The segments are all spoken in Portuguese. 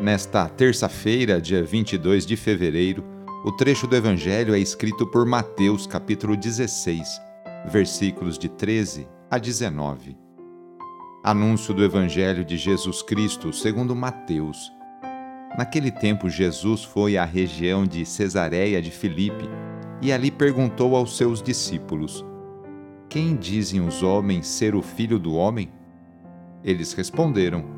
Nesta terça-feira, dia 22 de fevereiro, o trecho do Evangelho é escrito por Mateus, capítulo 16, versículos de 13 a 19. Anúncio do Evangelho de Jesus Cristo segundo Mateus. Naquele tempo, Jesus foi à região de Cesareia de Filipe e ali perguntou aos seus discípulos: Quem dizem os homens ser o filho do homem? Eles responderam: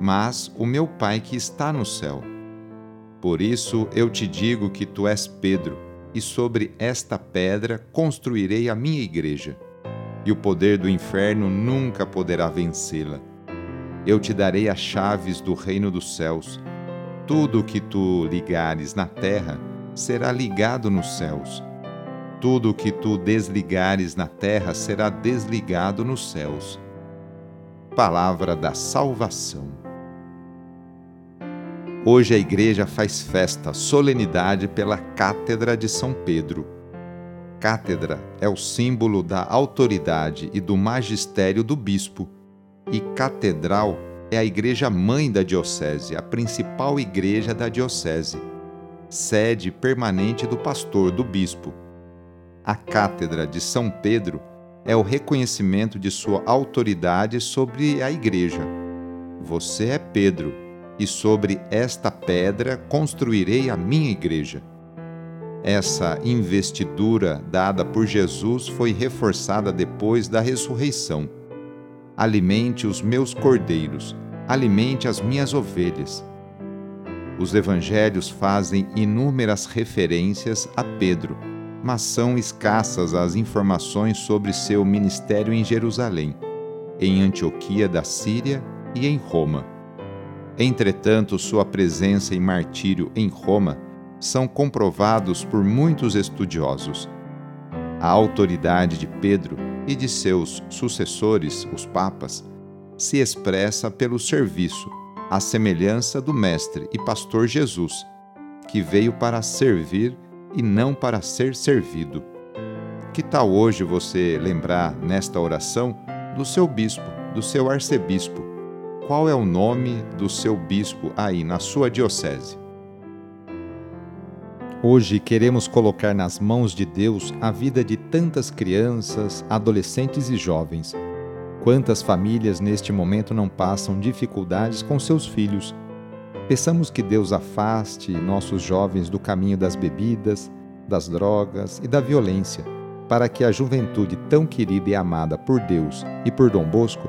mas o meu Pai que está no céu. Por isso eu te digo que tu és Pedro, e sobre esta pedra construirei a minha igreja, e o poder do inferno nunca poderá vencê-la. Eu te darei as chaves do reino dos céus. Tudo o que tu ligares na terra será ligado nos céus. Tudo o que tu desligares na terra será desligado nos céus. Palavra da salvação. Hoje a igreja faz festa, solenidade pela Cátedra de São Pedro. Cátedra é o símbolo da autoridade e do magistério do bispo, e catedral é a igreja mãe da diocese, a principal igreja da diocese, sede permanente do pastor, do bispo. A Cátedra de São Pedro é o reconhecimento de sua autoridade sobre a igreja. Você é Pedro e sobre esta pedra construirei a minha igreja. Essa investidura dada por Jesus foi reforçada depois da ressurreição. Alimente os meus cordeiros, alimente as minhas ovelhas. Os evangelhos fazem inúmeras referências a Pedro, mas são escassas as informações sobre seu ministério em Jerusalém, em Antioquia da Síria e em Roma. Entretanto, sua presença e martírio em Roma são comprovados por muitos estudiosos. A autoridade de Pedro e de seus sucessores, os papas, se expressa pelo serviço, à semelhança do Mestre e Pastor Jesus, que veio para servir e não para ser servido. Que tal hoje você lembrar nesta oração do seu bispo, do seu arcebispo, qual é o nome do seu bispo aí na sua diocese. Hoje queremos colocar nas mãos de Deus a vida de tantas crianças, adolescentes e jovens. Quantas famílias neste momento não passam dificuldades com seus filhos? Peçamos que Deus afaste nossos jovens do caminho das bebidas, das drogas e da violência, para que a juventude tão querida e amada por Deus e por Dom Bosco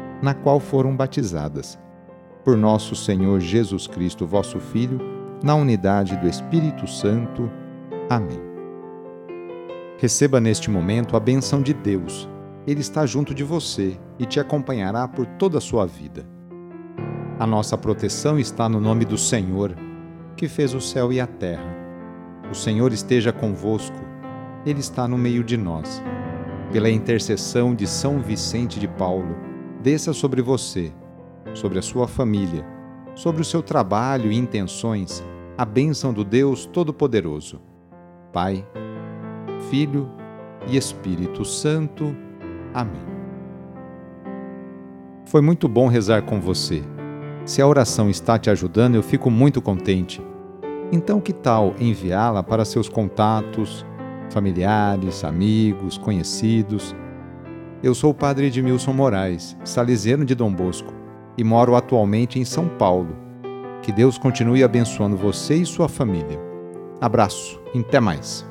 na qual foram batizadas. Por nosso Senhor Jesus Cristo, vosso Filho, na unidade do Espírito Santo. Amém. Receba neste momento a benção de Deus. Ele está junto de você e te acompanhará por toda a sua vida. A nossa proteção está no nome do Senhor, que fez o céu e a terra. O Senhor esteja convosco, Ele está no meio de nós. Pela intercessão de São Vicente de Paulo, desça sobre você, sobre a sua família, sobre o seu trabalho e intenções a bênção do Deus Todo-Poderoso. Pai, Filho e Espírito Santo. Amém. Foi muito bom rezar com você. Se a oração está te ajudando, eu fico muito contente. Então, que tal enviá-la para seus contatos, familiares, amigos, conhecidos? Eu sou o padre Edmilson Moraes, salesiano de Dom Bosco, e moro atualmente em São Paulo que Deus continue abençoando você e sua família. Abraço, até mais.